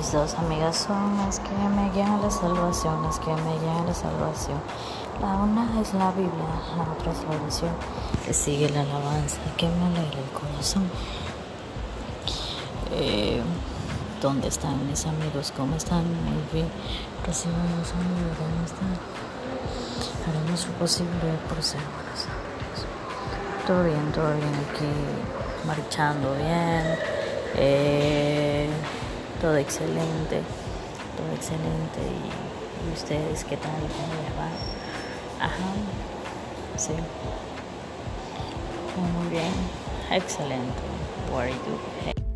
Mis dos amigas son las que me guían a la salvación, las que me guían a la salvación. La una es la Biblia, la otra es la oración. Que sigue la alabanza, que me alegra el corazón. Eh, ¿Dónde están mis amigos? ¿Cómo están? Muy bien. Reciban los amigos, ¿dónde están? Haremos lo posible por ser buenos amigos. Todo bien, todo bien aquí, marchando bien. Eh, todo excelente, todo excelente. ¿Y, ustedes qué tal? ¿Cómo les va? Ajá, sí. Muy bien, excelente. What do you?